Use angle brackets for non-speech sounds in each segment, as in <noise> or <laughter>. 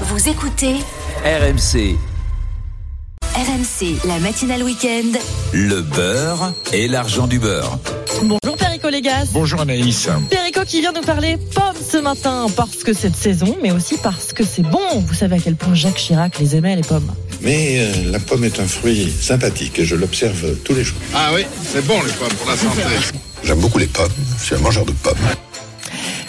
Vous écoutez RMC, RMC, la matinale week-end. le beurre et l'argent du beurre. Bonjour Perico Légas. Bonjour Anaïs. Perico qui vient nous parler pommes ce matin parce que c'est de saison, mais aussi parce que c'est bon. Vous savez à quel point Jacques Chirac les aimait les pommes. Mais euh, la pomme est un fruit sympathique et je l'observe tous les jours. Ah oui, c'est bon les pommes pour la santé. J'aime beaucoup les pommes. Je suis un mangeur de pommes.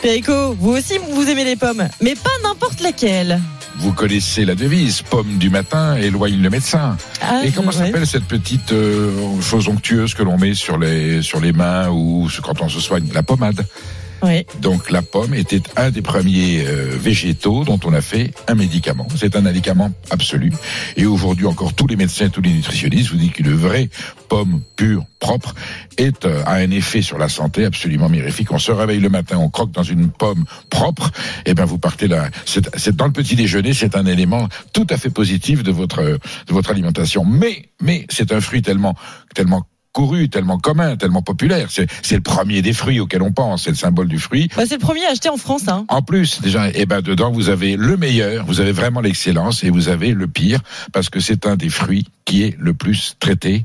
Perico, vous aussi vous aimez les pommes, mais pas n'importe lesquelles. Vous connaissez la devise, pomme du matin éloigne le médecin. Ah, et comment ouais. s'appelle cette petite euh, chose onctueuse que l'on met sur les sur les mains ou quand on se soigne La pommade? Donc la pomme était un des premiers euh, végétaux dont on a fait un médicament. C'est un médicament absolu. Et aujourd'hui encore, tous les médecins, tous les nutritionnistes vous disent qu'une vraie pomme pure, propre, est euh, a un effet sur la santé absolument mirifique. On se réveille le matin, on croque dans une pomme propre, et ben vous partez là. C'est dans le petit déjeuner, c'est un élément tout à fait positif de votre de votre alimentation. Mais mais c'est un fruit tellement tellement couru, tellement commun, tellement populaire. C'est le premier des fruits auxquels on pense. C'est le symbole du fruit. Bah, c'est le premier acheté en France. Hein. En plus, déjà, eh ben dedans vous avez le meilleur, vous avez vraiment l'excellence et vous avez le pire parce que c'est un des fruits qui est le plus traité.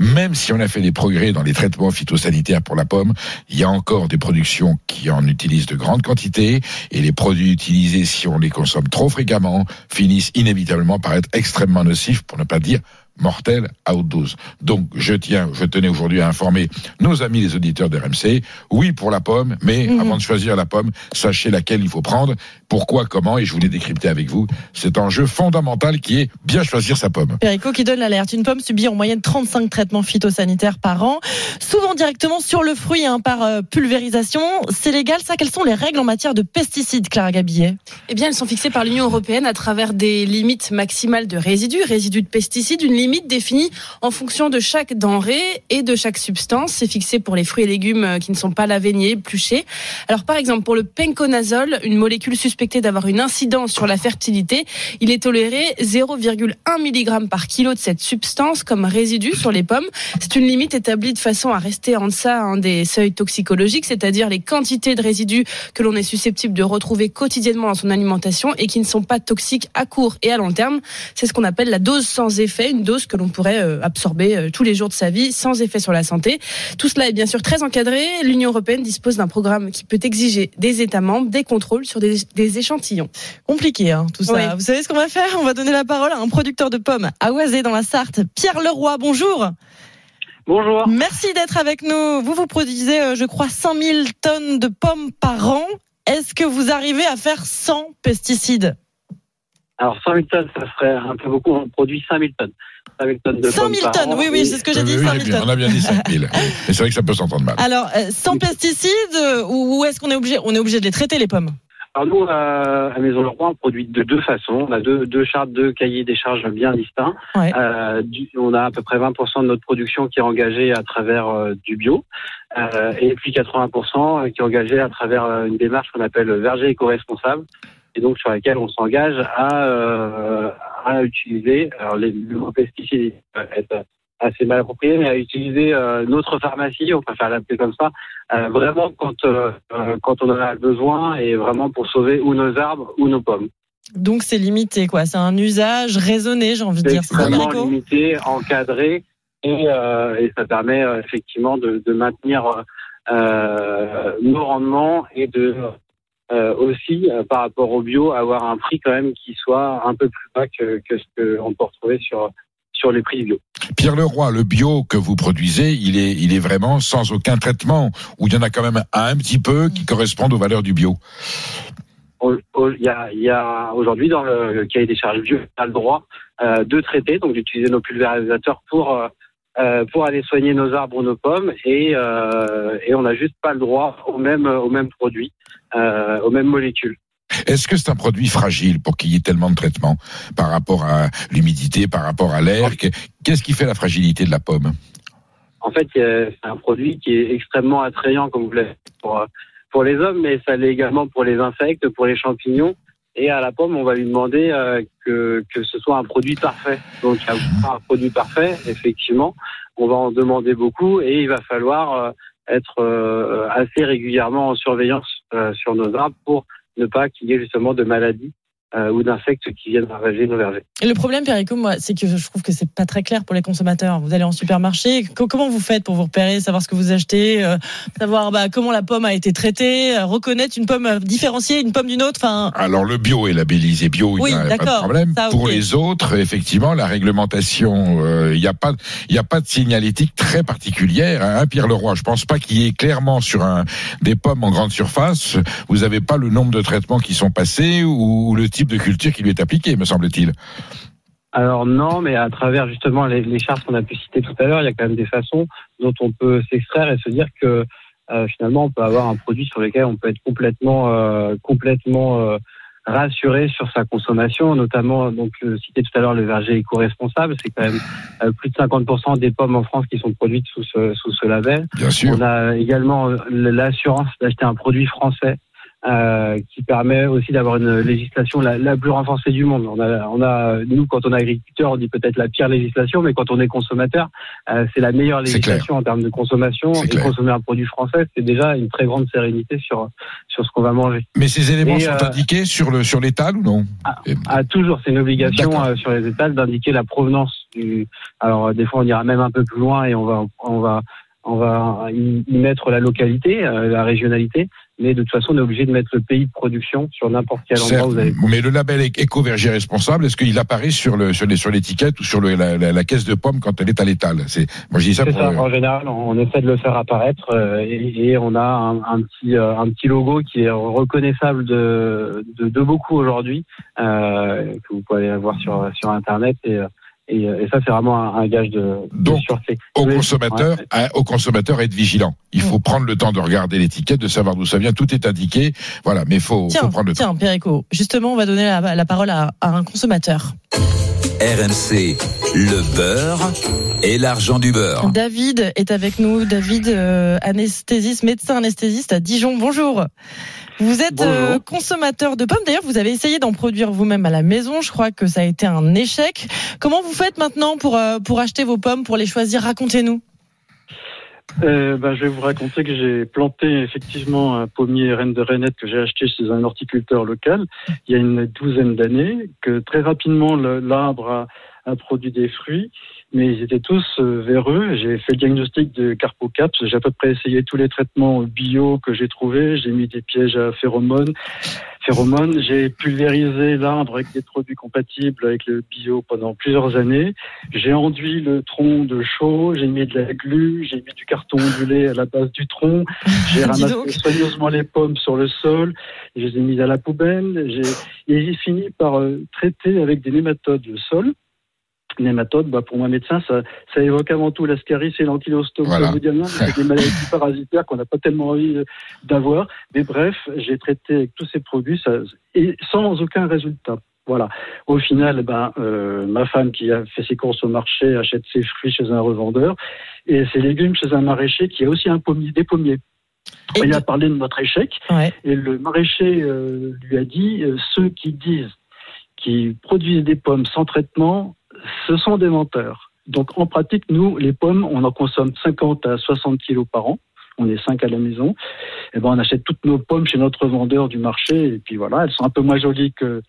Même si on a fait des progrès dans les traitements phytosanitaires pour la pomme, il y a encore des productions qui en utilisent de grandes quantités et les produits utilisés, si on les consomme trop fréquemment, finissent inévitablement par être extrêmement nocifs, pour ne pas dire mortels à haute dose. Donc, je tiens, je tenais aujourd'hui à informer nos amis les auditeurs de RMC. Oui pour la pomme, mais Mhm. avant de choisir la pomme, sachez laquelle il faut prendre, pourquoi, comment, et je voulais décrypter avec vous cet enjeu fondamental qui est bien choisir sa pomme. Perico qui donne l'alerte. Une pomme subit en moyenne 35 traitements phytosanitaires par an, souvent directement sur le fruit hein, par euh, pulvérisation. C'est légal ça? Quelles sont les règles en matière de pesticides, Clara Gabillet? Eh bien, elles sont fixées par l'Union européenne à travers des limites maximales de résidus, résidus de pesticides, une limite définie en fonction de chaque denrée et de chaque substance. C'est fixé pour les fruits et légumes euh, qui ne sont pas lavés ni épluchés. Alors, par exemple, pour le penconazole, une molécule suspectée d'avoir une incidence sur la fertilité, il est toléré 0,1 mg par kilo de cette substance comme résidu sur les pommes. C'est une limite établie de façon à rester en deçà hein, des seuils toxicologiques, c'est-à-dire les quantités de résidus que l'on est susceptible de retrouver quotidiennement dans son alimentation et qui ne sont pas toxiques à court et à long terme. C'est ce qu'on appelle la dose sans effet, une dose que l'on pourrait euh, absorber euh, tous les jours de sa vie sans effet sur la santé. Tout cela est bien sûr très encadré. L'Union européenne dispose d'un programme qui peut exiger des États membres des contrôles sur des, des échantillons. Compliqué, hein, tout ça. Oui. Vous savez ce qu'on va faire? On va donner la parole à un producteur de pommes à Oisé dans la Sarthe, Pierre Leroy. Bonjour. Bonjour. Merci d'être avec nous. Vous vous produisez, euh, je crois, 100 000 tonnes de pommes par an. Est-ce que vous arrivez à faire 100 pesticides? Alors 100 000 tonnes, ça serait un peu beaucoup. On produit 5 000 tonnes. 5 000 tonnes de 100 pommes 000 par tonnes, an. oui, oui, c'est ce que j'ai Oui, dit, oui, 100 oui, 000 bien, on tonnes. a bien dit 5000. <laughs> Mais c'est vrai que ça peut s'entendre mal. Alors, euh, sans pesticides, euh, ou est-ce qu'on est obligé, on est obligé de les traiter, les pommes? Alors nous, euh, à Maison Leroy, on produit de deux façons. On a deux, deux chartes, deux cahiers des charges bien distincts. Ouais. Euh, du- on a à peu près 20% de notre production qui est engagée à travers euh, du bio, euh, et puis 80% qui est engagée à travers une démarche qu'on appelle verger éco-responsable, et donc sur laquelle on s'engage à, euh, à utiliser, alors les, le pesticide être assez mal approprié, mais à utiliser euh, notre pharmacie, on préfère l'appeler comme ça, euh, vraiment quand quand on en a besoin et vraiment pour sauver ou nos arbres ou nos pommes. Donc c'est limité, quoi. C'est un usage raisonné, j'ai envie de dire. C'est Perico limité, encadré et, et ça permet effectivement de, de maintenir nos rendements et de euh, aussi euh, par rapport au bio avoir un prix quand même qui soit un peu plus bas que, que ce qu'on peut retrouver sur sur les prix bio. Pierre Leroy, le bio que vous produisez, il est, il est vraiment sans aucun traitement, ou il y en a quand même un petit peu qui correspondent aux valeurs du bio? Il y a, y a aujourd'hui dans le, le cahier des charges bio, on a le droit euh, de traiter, donc d'utiliser nos pulvérisateurs pour euh, euh, pour aller soigner nos arbres ou nos pommes, et, euh, et on n'a juste pas le droit aux mêmes aux mêmes produits, euh, aux mêmes molécules. Est-ce que c'est un produit fragile pour qu'il y ait tellement de traitements par rapport à l'humidité, par rapport à l'air? Que- Qu'est-ce qui fait la fragilité de la pomme? En fait, c'est un produit qui est extrêmement attrayant, comme vous l'avez pour, euh, pour les hommes, mais ça l'est également pour les insectes, pour les champignons. Et à la pomme, on va lui demander euh, que, que ce soit un produit parfait. Donc, un produit parfait, effectivement. On va en demander beaucoup et il va falloir euh, être euh, assez régulièrement en surveillance sur nos arbres pour ne pas qu'il y ait justement de maladies euh, ou d'insectes qui viennent ravager nos vergers. Et le problème, Perico, moi, c'est que je trouve que c'est pas très clair pour les consommateurs. Vous allez en supermarché, co- comment vous faites pour vous repérer, savoir ce que vous achetez, euh, savoir bah, comment la pomme a été traitée, euh, reconnaître une pomme euh, différenciée, une pomme d'une autre. Enfin, Alors le bio est labellisé bio, Oui, il n'y a pas de d'accord, problème. ça, Pour les autres, effectivement, la réglementation, euh, il n'y a pas, il y a pas de signalétique très particulière. Hein, Pierre Leroy, je pense pas qu'il y ait clairement sur un des pommes en grande surface, vous n'avez pas le nombre de traitements qui sont passés ou, ou le type de culture qui lui est appliqué, me semble-t-il. Alors non, mais à travers justement les, les chartes qu'on a pu citer tout à l'heure, il y a quand même des façons dont on peut s'extraire et se dire que euh, finalement on peut avoir un produit sur lequel on peut être complètement euh, complètement euh, rassuré sur sa consommation, notamment donc cité tout à l'heure le verger éco-responsable, c'est quand même plus de 50% des pommes en France qui sont produites sous ce, sous ce label. Bien sûr. On a également l'assurance d'acheter un produit français euh, qui permet aussi d'avoir une législation la, la plus renforcée du monde. On a, on a, nous, quand on est agriculteur, on dit peut-être la pire législation, mais quand on est consommateur, euh, c'est la meilleure législation en termes de consommation. Et clair. consommer un produit français, c'est déjà une très grande sérénité sur sur ce qu'on va manger. Mais ces éléments Et, sont euh, indiqués sur le sur l'étal ou non? Et- Ah, toujours, c'est une obligation euh, sur les étals d'indiquer la provenance du. Alors euh, des fois, on ira même un peu plus loin et on va on va on va y mettre la localité, euh, la régionalité, mais de toute façon, on est obligé de mettre le pays de production sur n'importe quel endroit où vous allez. mais le label éco-verger responsable, est-ce qu'il apparaît sur le sur les- sur l'étiquette ou sur le- la, la- la caisse de pommes quand elle est à l'étal? C'est moi je dis ça C'est pour ça. euh, En général, on essaie de le faire apparaître euh, et, et on a un, un petit euh, un petit logo qui est reconnaissable de de, de beaucoup aujourd'hui euh, que vous pouvez aller voir sur sur internet et euh, et, et ça c'est vraiment un, un gage de, de Donc, sûreté. au consommateur, ouais. à- au consommateur être vigilant. Il faut prendre le temps de regarder l'étiquette, de savoir d'où ça vient. Tout est indiqué. Voilà, mais faut, tiens, faut prendre le temps. tiens, Perico, justement, on va donner la, la parole à, à un consommateur. RMC, le beurre et l'argent du beurre. David est avec nous. David, euh, anesthésiste, médecin anesthésiste à Dijon. Bonjour. Vous êtes euh, consommateur de pommes. D'ailleurs, vous avez essayé d'en produire vous-même à la maison. Je crois que ça a été un échec. Comment vous faites maintenant pour, euh, pour acheter vos pommes, pour les choisir? Racontez-nous. Euh, ben, je vais vous raconter que j'ai planté effectivement un pommier reine de Renette que j'ai acheté chez un horticulteur local il y a une douzaine d'années, que très rapidement l'arbre a, a produit des fruits, mais ils étaient tous euh, véreux. J'ai fait le diagnostic de Carpocaps, j'ai à peu près essayé tous les traitements bio que j'ai trouvés, j'ai mis des pièges à phéromones, phéromones, j'ai pulvérisé l'arbre avec des produits compatibles avec le bio pendant plusieurs années. J'ai enduit le tronc de chaux, j'ai mis de la glu, j'ai mis du carton ondulé à la base du tronc, j'ai <laughs> ramassé soigneusement les pommes sur le sol, je les ai mises à la poubelle, et j'ai fini par euh, traiter avec des nématodes le sol. Nématodes, bah, pour moi médecin, ça, ça évoque avant tout l'ascaris et l'antilostome. Voilà. C'est <laughs> des maladies parasitaires qu'on n'a pas tellement envie euh, d'avoir. Mais bref, j'ai traité avec tous ces produits ça, et sans aucun résultat. Voilà. Au final, ben, euh, ma femme qui a fait ses courses au marché achète ses fruits chez un revendeur et ses légumes chez un maraîcher qui a aussi un pommier, des pommiers. Et Il a parlé de notre échec Ouais. et le maraîcher euh, lui a dit euh, ceux qui disent qu'ils produisent des pommes sans traitement, ce sont des menteurs. Donc en pratique, nous, les pommes, on en consomme 50 à 60 kilos par an. On est cinq à la maison. Et ben, on achète toutes nos pommes chez notre vendeur du marché. Et puis voilà, elles sont un peu moins jolies que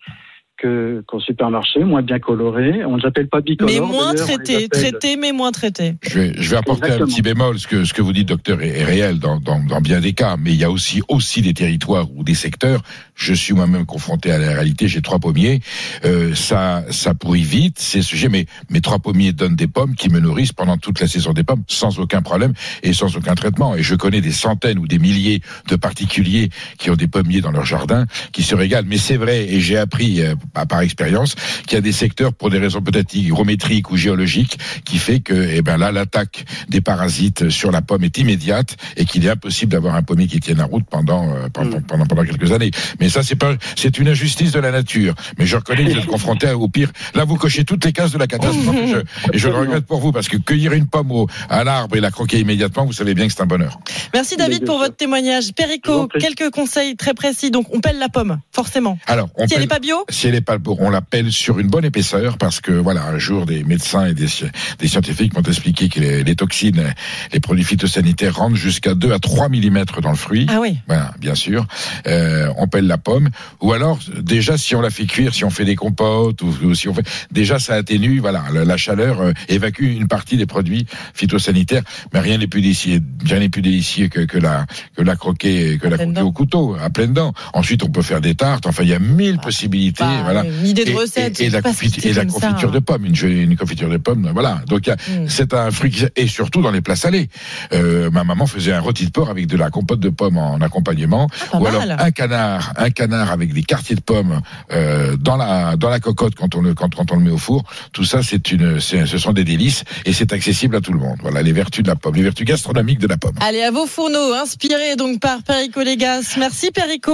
que- qu'au supermarché, moins bien colorées. On ne les appelle pas bicolores. Mais moins traité, traité, mais moins traité. Je vais, je vais apporter Exactement. un petit bémol. Ce que, ce que vous dites, docteur, est, est réel dans, dans, dans bien des cas. Mais il y a aussi, aussi des territoires ou des secteurs. Je suis moi-même confronté à la réalité. J'ai trois pommiers. Euh, ça, ça pourrit vite. C'est sujet. Mais mes trois pommiers donnent des pommes qui me nourrissent pendant toute la saison des pommes sans aucun problème et sans aucun traitement. Et je connais des centaines ou des milliers de particuliers qui ont des pommiers dans leur jardin qui se régalent. Mais c'est vrai, et j'ai appris euh, par- par expérience qu'il y a des secteurs pour des raisons peut-être hygrométriques ou géologiques qui fait que, eh ben là, l'attaque des parasites sur la pomme est immédiate et qu'il est impossible d'avoir un pommier qui tienne la route pendant euh, pendant, Mm. pendant pendant quelques années. Mais ça, c'est pas, c'est une injustice de la nature. Mais je reconnais que vous êtes <laughs> confronté à- au pire. Là, vous cochez toutes les cases de la catastrophe. et, <laughs> je, et je le regrette pour vous parce que cueillir une pomme au, à l'arbre et la croquer immédiatement, vous savez bien que c'est un bonheur. Merci David pour votre témoignage. Perico, quelques conseils très précis. Donc, on pèle la pomme, forcément. Alors, on Si elle n'est pas bio, si elle est n'est pas. On l'appelle sur une bonne épaisseur parce que voilà, un jour des médecins et des, sci- des scientifiques m'ont expliqué que les, les toxines, les produits phytosanitaires rentrent jusqu'à 2 à 3 mm dans le fruit. Ah oui. Voilà, bien sûr. Euh, on pèle la pomme. Ou alors, déjà, si on la fait cuire, si on fait des compotes, ou, ou si on fait, déjà, ça atténue, voilà, la, la chaleur euh, évacue une partie des produits phytosanitaires. Mais rien n'est plus délicieux, rien n'est plus délicieux que, que la, que la croquer, que la croquer dents. au couteau, à pleines dents. Ensuite, on peut faire des tartes. Enfin, il y a mille possibilités, Bah, voilà. Une idée de Et- recette. Et, la, et ça, confiture hein. de pommes, une, une confiture de pommes, voilà. Donc, Mm. c'est un fruit qui, et surtout dans les plats salés. Euh, ma maman faisait un rôti de porc avec de la compote de pommes en accompagnement, pas ou alors un canard, un canard avec des quartiers de pommes euh, dans la dans la cocotte quand on le quand, quand on le met au four. Tout ça, c'est une, c'est- ce sont des délices et c'est accessible à tout le monde. Voilà les vertus de la pomme, les vertus gastronomiques de la pomme. Allez, à vos fourneaux, inspirés donc par Perico Légas. Merci Perico.